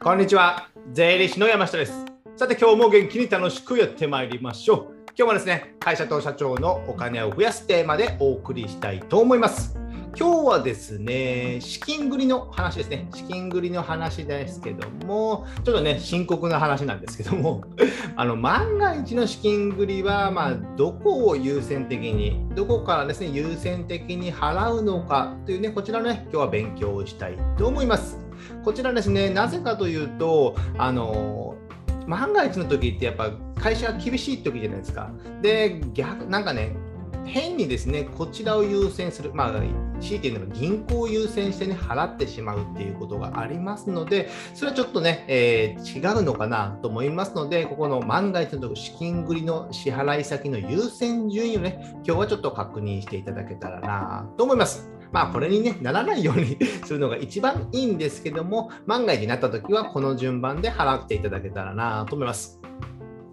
こんにちは。税理士の山下です。さて、今日も元気に楽しくやってまいりましょう。今日もですね、会社と社長のお金を増やすテーマでお送りしたいと思います。今日はですね、資金繰りの話ですね。資金繰りの話ですけども、ちょっとね、深刻な話なんですけども、あの万が一の資金繰りは、まあ、どこを優先的に、どこからですね、優先的に払うのかというね、こちらのね、今日は勉強をしたいと思います。こちらですね、なぜかというと、あの万が一の時ってやっぱ会社が厳しい時じゃないですか。で、逆なんかね、変にですね、こちらを優先する、まあ、強いて言うのは銀行を優先してね、払ってしまうっていうことがありますので、それはちょっとね、えー、違うのかなと思いますので、ここの万が一のとこ資金繰りの支払い先の優先順位をね、今日はちょっと確認していただけたらなと思います。まあ、これに、ね、ならないようにするのが一番いいんですけども、万が一になった時はこの順番で払っていただけたらなと思います。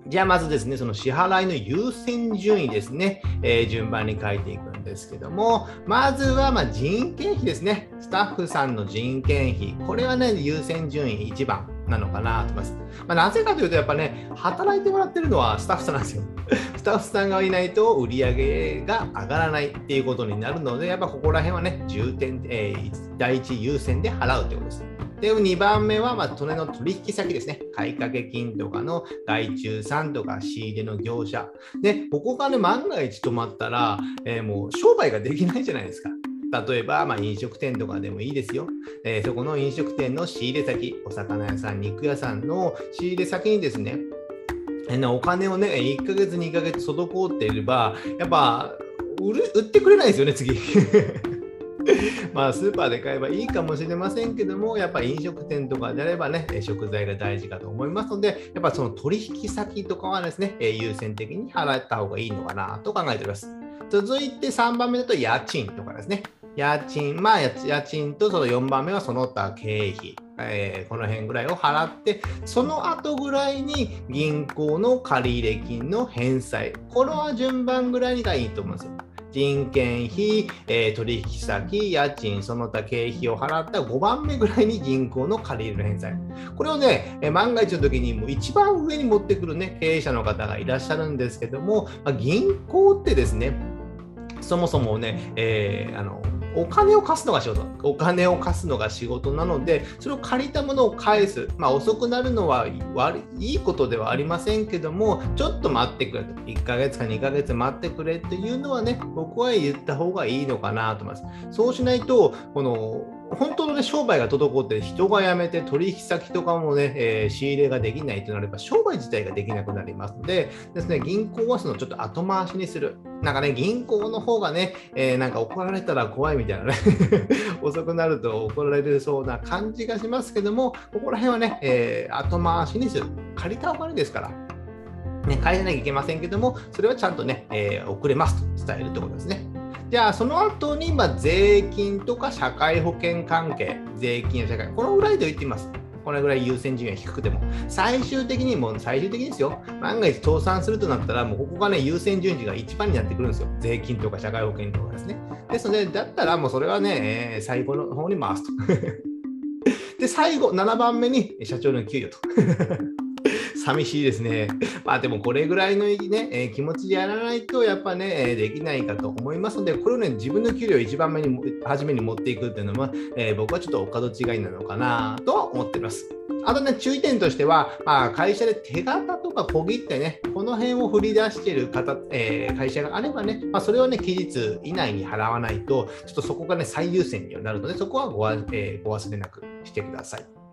じゃあまずですね、その支払いの優先順位ですね、えー、順番に書いていくんですけども、まずはま人件費ですね。スタッフさんの人件費。これはね、優先順位1番なのかなと思います。まあ、なぜかというと、やっぱね、働いてもらってるのはスタッフさんなんですよ。スタッフさんがいないと売り上げが上がらないっていうことになるので、やっぱここら辺はね、重点、えー、第一優先で払うということです。で、2番目は、まあ、の取引先ですね。買掛金とかの外注さんとか仕入れの業者。で、ここがね、万が一止まったら、えー、もう商売ができないじゃないですか。例えば、まあ、飲食店とかでもいいですよ、えー、そこの飲食店の仕入れ先、お魚屋さん、肉屋さんの仕入れ先にですね、お金をね、1ヶ月、2ヶ月滞っていれば、やっぱ売る売ってくれないですよね、次。まあスーパーで買えばいいかもしれませんけども、やっぱ飲食店とかであればね、食材が大事かと思いますので、やっぱその取引先とかはですね、優先的に払った方がいいのかなと考えております。続いて3番目だと家賃とかですね。家賃、まあ家賃とその4番目はその他経費。えー、この辺ぐらいを払って、その後ぐらいに銀行の借入金の返済。この順番ぐらいがいいと思うんですよ。人件費、えー、取引先、家賃、その他経費を払った5番目ぐらいに銀行の借り入れの返済。これをね、えー、万が一の時にもう一番上に持ってくるね、経営者の方がいらっしゃるんですけども、まあ、銀行ってですね、そもそもね、えー、あのお金を貸すのが仕事。お金を貸すのが仕事なので、それを借りたものを返す。まあ、遅くなるのは悪いいことではありませんけども、ちょっと待ってくれと。1ヶ月か2ヶ月待ってくれっていうのはね、僕は言った方がいいのかなと思います。そうしないと、この本当の、ね、商売が滞って人が辞めて取引先とかもね、えー、仕入れができないとなれば商売自体ができなくなりますのでですね銀行はそのちょっと後回しにする。なんかね銀行の方がね、えー、なんか怒られたら怖いみたいなね 遅くなると怒られるそうな感じがしますけどもここら辺はね、えー、後回しにする。借りたお金ですから。ね、返さなきゃいけませんけども、それはちゃんとね、えー、遅れますと伝えるということですね。じゃあ、その後に、まあ、税金とか社会保険関係、税金や社会、このぐらいで言ってみます。これぐらい優先順位が低くても、最終的にもう最終的にですよ、万が一倒産するとなったら、もうここがね、優先順位が一番になってくるんですよ。税金とか社会保険とかですね。ですので、だったらもうそれはね、え、最後の方に回すと。で、最後、7番目に社長の給与と。寂しいですね。まあでもこれぐらいのね、えー、気持ちでやらないとやっぱね、できないかと思いますので、これをね、自分の給料を一番目に、初めに持っていくっていうのは、えー、僕はちょっとお門違いなのかなとは思っています。あとね、注意点としては、まあ、会社で手形とか小切ってね、この辺を振り出している方、えー、会社があればね、まあ、それをね、期日以内に払わないと、ちょっとそこがね、最優先になるので、そこはご,、えー、ご忘れなくしてください。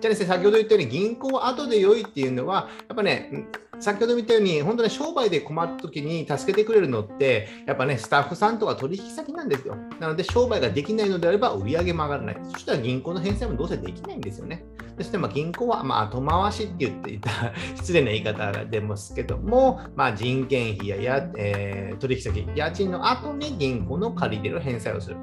じゃあですね、先ほど言ったように銀行は後で良いっていうのは、やっぱね、先ほど言ったように、本当に商売で困った時に助けてくれるのって、やっぱね、スタッフさんとか取引先なんですよ。なので、商売ができないのであれば、売り上げも上がらない。そしたら銀行の返済もどうせできないんですよね。そして、ま、銀行は、ま、後回しって言っていた 失礼な言い方が出ますけども、まあ、人件費やや、えー、取引先、家賃の後に銀行の借り入れる返済をする。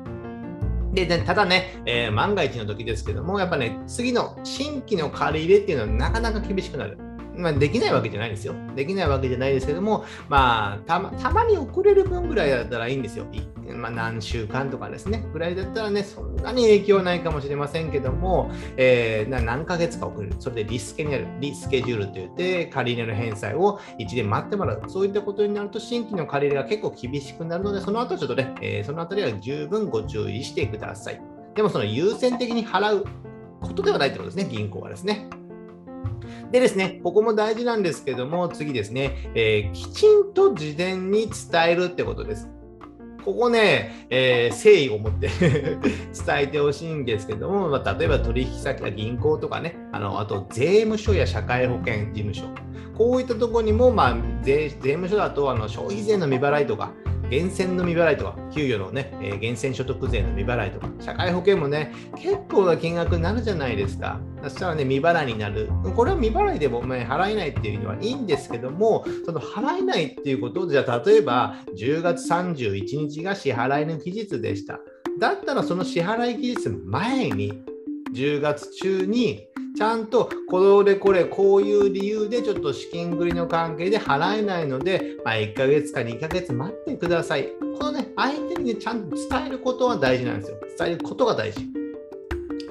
で、ただね、えー、万が一の時ですけども、やっぱね、次の新規の借り入れっていうのはなかなか厳しくなる。まあ、できないわけじゃないですよ。できないわけじゃないですけども、まあ、たまたまに遅れる分ぐらいだったらいいんですよ。1まあ、何週間とかですね、ぐらいだったらね、そんなに影響ないかもしれませんけども、えー、何ヶ月か遅れる、それでリスケになる、リスケジュールといって、借り入れの返済を1年待ってもらう、そういったことになると、新規の借り入れが結構厳しくなるので、その後ちょっとね、えー、そのあたりは十分ご注意してください。でも、その優先的に払うことではないということですね、銀行はですね。でですね、ここも大事なんですけども、次ですね、えー、きちんと事前に伝えるってことです。ここね、えー、誠意を持って 伝えてほしいんですけども、まあ、例えば取引先や銀行とかね、あのあと税務署や社会保険事務所、こういったところにも、まあ、税税務署だとあの消費税の未払いとか、源泉の未払いとか、給与のね、えー、源泉所得税の未払いとか、社会保険もね、結構な金額になるじゃないですか。そしたらね、未払いになる。これは未払いでも、ね、払えないっていうのはいいんですけども、その払えないっていうことじゃあ、例えば10月31日が支払いの期日でした。だったらその支払い期日前に、10月中にちゃんとこれこれこういう理由でちょっと資金繰りの関係で払えないので、まあ、1ヶ月か2ヶ月待ってください。このね、相手にね、ちゃんと伝えることは大事なんですよ。伝えることが大事。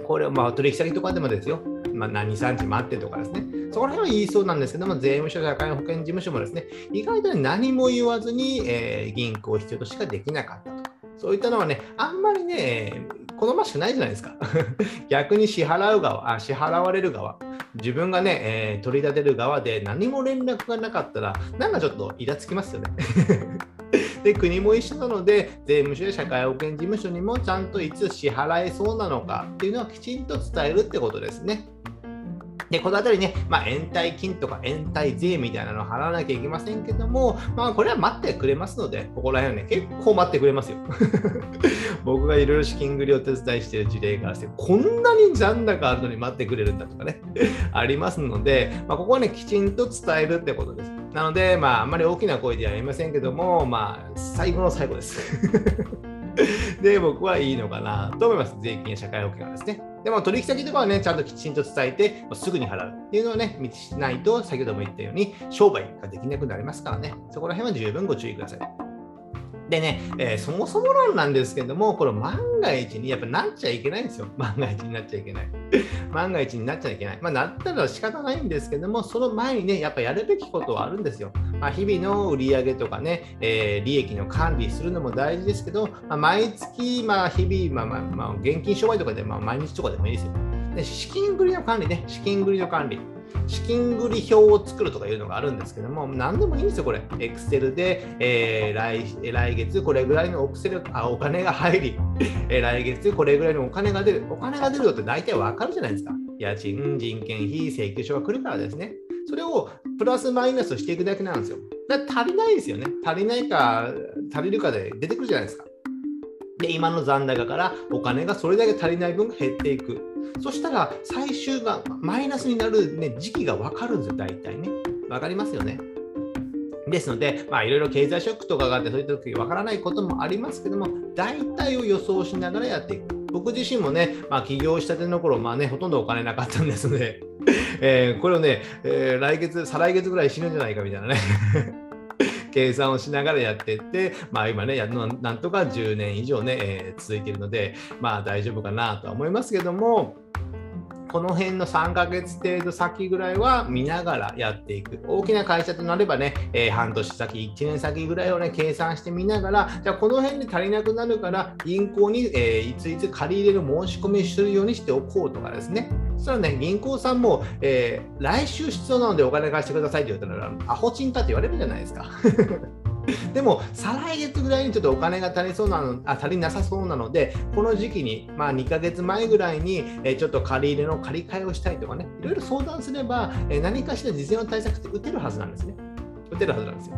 これをまあ取引先とかでもですよ。まあ、何3日待ってとかですね。そこら辺は言いそうなんですけども、税務署、社会保険事務所もですね、意外と、ね、何も言わずに、えー、銀行を必要としかできなかったと。そういったのはね、あんまりね、好ましくないじゃないですか。逆に支払う側あ、支払われる側、自分がね、えー、取り立てる側で何も連絡がなかったら、なんかちょっとイラつきますよね。で国も一緒なので、税務署や社会保険事務所にもちゃんといつ支払えそうなのかっていうのはきちんと伝えるってことですね。で、このあたりね、まあ、延滞金とか延滞税みたいなのを払わなきゃいけませんけども、まあ、これは待ってくれますので、ここら辺はね、結構待ってくれますよ。僕がいろいろ資金繰りを手伝いしている事例からして、こんなに残高あるのに待ってくれるんだとかね、ありますので、まあ、ここはね、きちんと伝えるってことです。なので、まあ、あんまり大きな声では言いませんけども、まあ、最後の最後です。で、僕はいいのかなと思います。税金や社会保険はですね。でも取引先とかはね、ちゃんときちんと伝えて、すぐに払うっていうのをね、道しないと、先ほども言ったように、商売ができなくなりますからね、そこら辺は十分ご注意ください。でね、えー、そもそも論なんですけども、これ万が一にやっぱなっちゃいけないんですよ。万が一になっちゃいけない。万が一になっちゃいけない。まあ、なったら仕方ないんですけども、その前にね、やっぱやるべきことはあるんですよ。まあ、日々の売り上げとかね、えー、利益の管理するのも大事ですけど、まあ、毎月、まあ、日々、まあまあまあ、現金商売とかで、まあ、毎日とかでもいいですよ。で資金繰りの管理ね、資金繰りの管理。資金繰り表を作るとかいうのがあるんですけども、何でもいいんですよ、これ。Excel で、えー、来来月これぐらいのお薬あお金が入り、えー、来月これぐらいのお金が出る。お金が出るのって大体わかるじゃないですか。家賃、人件費、請求書が来るからですね。それをプラスマイナスしていくだけなんですよ。だ足りないですよね。足りないか、足りるかで出てくるじゃないですか。で、今の残高からお金がそれだけ足りない分が減っていく。そしたら最終がマイナスになる、ね、時期が分かるんですよ、大体ね。分かりますよね。ですので、まあ、いろいろ経済ショックとかがあって、そういった時分からないこともありますけども、大体を予想しながらやっていく。僕自身もね、まあ、起業したての頃、まあね、ほとんどお金なかったんですので、えー、これをね、えー、来月、再来月ぐらい死ぬんじゃないかみたいなね計算をしながらやっていって、まあ、今ね、やなんとか10年以上ね、えー、続いているので、まあ大丈夫かなとは思いますけども、この辺の3ヶ月程度先ぐらいは見ながらやっていく。大きな会社となればね、えー、半年先、1年先ぐらいをね、計算してみながら、じゃあこの辺で足りなくなるから、銀行に、えー、いついつ借り入れる申し込みするようにしておこうとかですね。そしたらね、銀行さんも、えー、来週必要なのでお金貸してくださいって言ったら、アホチンかって言われるじゃないですか。でも、再来月ぐらいにちょっとお金が足りそうなのあ足りなさそうなので、この時期に、まあ、2ヶ月前ぐらいに、え、ちょっと借り入れの借り換えをしたいとかね、いろいろ相談すれば、え、何かしら事前の対策って打てるはずなんですね。打てるはずなんですよ。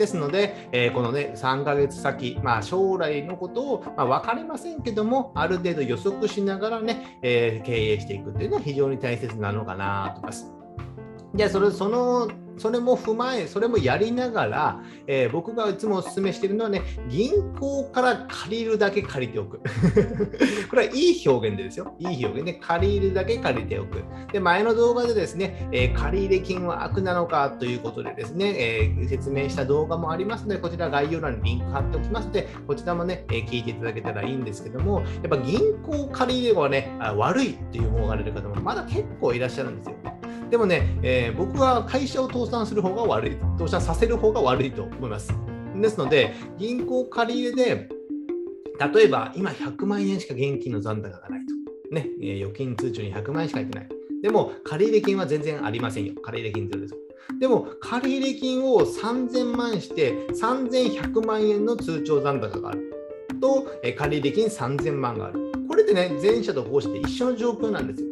ですので、えー、このね、3ヶ月先、まあ、将来のことを、まあ、分かりませんけども、ある程度予測しながらね、え、経営していくっていうのは非常に大切なのかなと思います。じゃあ、それ、そのそれも踏まえ、それもやりながら、えー、僕がいつもお勧めしているのはね、銀行から借りるだけ借りておく。これはいい表現でですよ。いい表現で、借りるだけ借りておく。で、前の動画でですね、えー、借入金は悪なのかということでですね、えー、説明した動画もありますので、こちら概要欄にリンク貼っておきますので、こちらもね、え聞いていただけたらいいんですけども、やっぱ銀行借り入れはね、悪いっていう思われる方もまだ結構いらっしゃるんですよ。でもね、えー、僕は会社を倒産する方が悪い、倒産させる方が悪いと思います。ですので、銀行借り入れで、例えば今100万円しか現金の残高がないと。ね、えー、預金通帳に100万円しか入ってない。でも、借入金は全然ありませんよ。借入金ゼロです。でも、借入金を3000万して3100万円の通帳残高がある。と、え借入金3000万がある。これでね、前者と後者で一緒の状況なんですよ。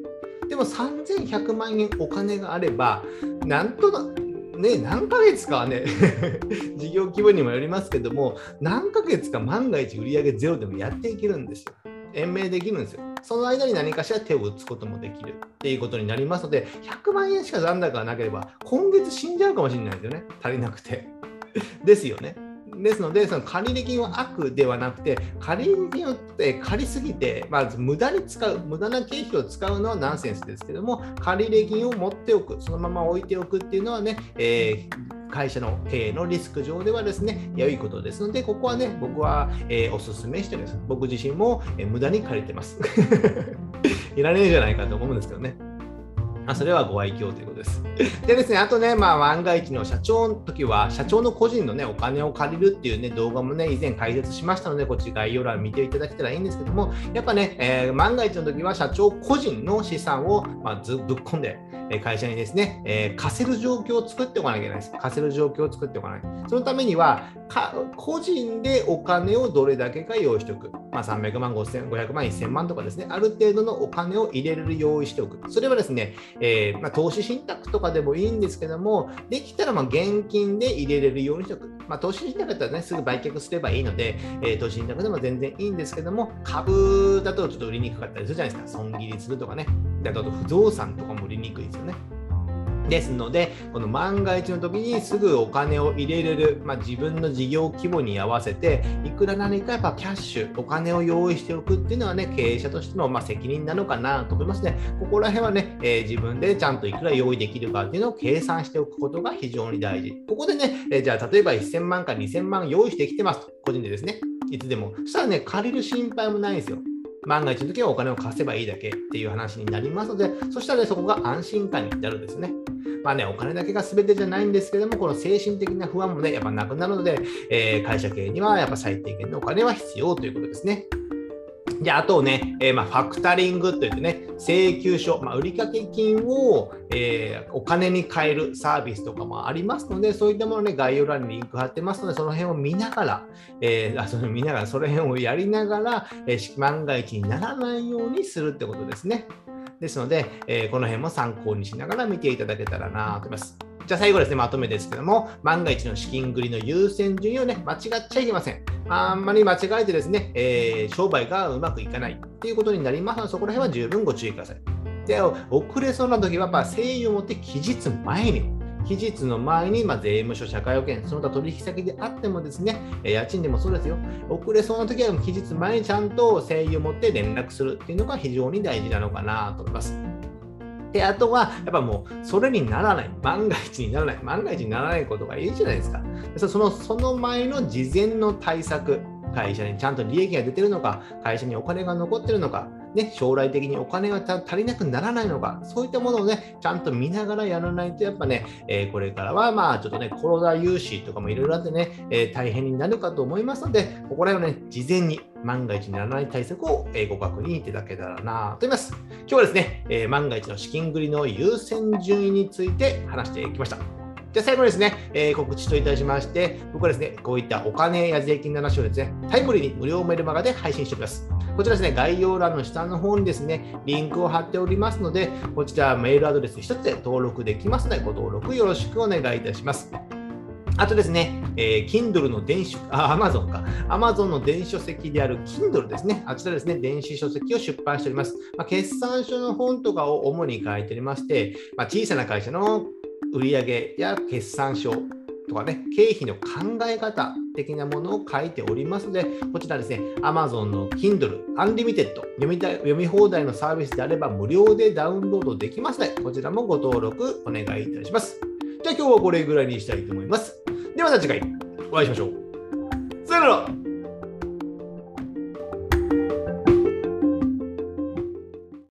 でも3100万円お金があれば、なんとなね、何ヶ月かはね 事業規模にもよりますけども、何ヶ月か万が一売上ゼロでもやっていけるんですよ。延命できるんですよ。その間に何かしら手を打つこともできるっていうことになりますので、100万円しか残高がなければ、今月死んじゃうかもしれないですよね。足りなくて。ですよね。ですので、その借入金は悪ではなくて、借入金を借りすぎて、まず無駄に使う、無駄な経費を使うのはナンセンスですけども、借入金を持っておく、そのまま置いておくっていうのはね、えー会社の経営のリスク上ではですね、良いことですので、ここはね、僕は、えー、お勧めしてます。僕自身も、えー、無駄に借りてます。いらねえじゃないかと思うんですけどね。まあ、それはご愛嬌ということです。でですね、あとね、まあ、万が一の社長の時は、社長の個人のね、お金を借りるっていうね、動画もね、以前解説しましたので、こっち概要欄見ていただけたらいいんですけども、やっぱね、えー、万が一の時は社長個人の資産を、まあ、ずぶっ込んで、会社にですね、えー、貸せる状況を作っておかなきゃいけないです。貸せる状況を作っておかない。そのためには、個人でお金をどれだけか用意しておく。まあ、300万、500万、1000万とかですね、ある程度のお金を入れる用意しておく。それはですね、えー、まあ、投資信託とかでもいいんですけども、できたらま現金で入れれるようにしておく。まあ、投資信託だったらね、すぐ売却すればいいので、えー、投資信託でも全然いいんですけども、株だとちょっと売りにくかったりするじゃないですか。損切りするとかね。であと不動産とかも売りにくいですよね。ですので、この万が一の時にすぐお金を入れれる、まあ、自分の事業規模に合わせて、いくら何かやっぱキャッシュ、お金を用意しておくっていうのはね、経営者としてのま責任なのかなと思いますね。ここら辺はね、えー、自分でちゃんといくら用意できるかっていうのを計算しておくことが非常に大事。ここでね、えー、じゃあ例えば1000万か2000万用意してきてますと、個人でですね、いつでも。そしたらね、借りる心配もないんですよ。万が一の時はお金を貸せばいいだけっていう話になりますので、そしたら、ね、そこが安心感になるんですね。まあね、お金だけが全てじゃないんですけども、この精神的な不安もね、やっぱなくなるので、えー、会社経営にはやっぱ最低限のお金は必要ということですね。で、あとね、えー、まあ、ファクタリングといってね、請求書、まあ、売掛金を、えー、お金に変えるサービスとかもありますので、そういったものね、概要欄にリンク貼ってますので、その辺を見ながら、えー、あその見ながら、その辺をやりながら、えー、万が一にならないようにするってことですね。ですので、えー、この辺も参考にしながら見ていただけたらなと思います。じゃあ最後ですね、まとめですけども、万が一の資金繰りの優先順位をね、間違っちゃいけません。あんまり間違えてですね、えー、商売がうまくいかないっていうことになりますので、そこら辺は十分ご注意ください。で、遅れそうな時は、やっぱ誠意を持って期日前に期日の前に、まあ、税務署、社会保険、その他取引先であってもですね、家賃でもそうですよ、遅れそうな時は期日前にちゃんと誠意を持って連絡するっていうのが非常に大事なのかなと思います。で、あとは、やっぱもう、それにならない、万が一にならない、万が一にならないことがいいじゃないですか。そのその前の事前の対策、会社にちゃんと利益が出てるのか、会社にお金が残ってるのか、ね、将来的にお金が足りなくならないのか、そういったものをね、ちゃんと見ながらやらないと、やっぱね、えー、これからは、まあ、ちょっとね、コロナ融資とかもいろいろあってね、えー、大変になるかと思いますので、ここら辺はね、事前に万が一にならない対策をご確認いただけたらなと思います。今日はですね、えー、万が一の資金繰りの優先順位について話してきました。じゃ最後にですね、えー、告知といたしまして、僕はですね、こういったお金や税金の話をですね、タイムリーに無料メルマガで配信しております。こちらですね、概要欄の下の方にですね、リンクを貼っておりますので、こちらメールアドレス1つで登録できますので、ご登録よろしくお願いいたします。あとですね、えー、Kindle の電子、あ、Amazon か。Amazon の電子書籍である Kindle ですね。あちらですね、電子書籍を出版しております。まあ、決算書の本とかを主に書いておりまして、まあ、小さな会社の売上や決算書とかね、経費の考え方的なものを書いておりますので、こちらですね、Amazon の Kindle Unlimited 読みたい読み放題のサービスであれば無料でダウンロードできますので、こちらもご登録お願いいたします。じゃあ今日はこれぐらいにしたいと思います。ではまた次回お会いしましょう。さよなら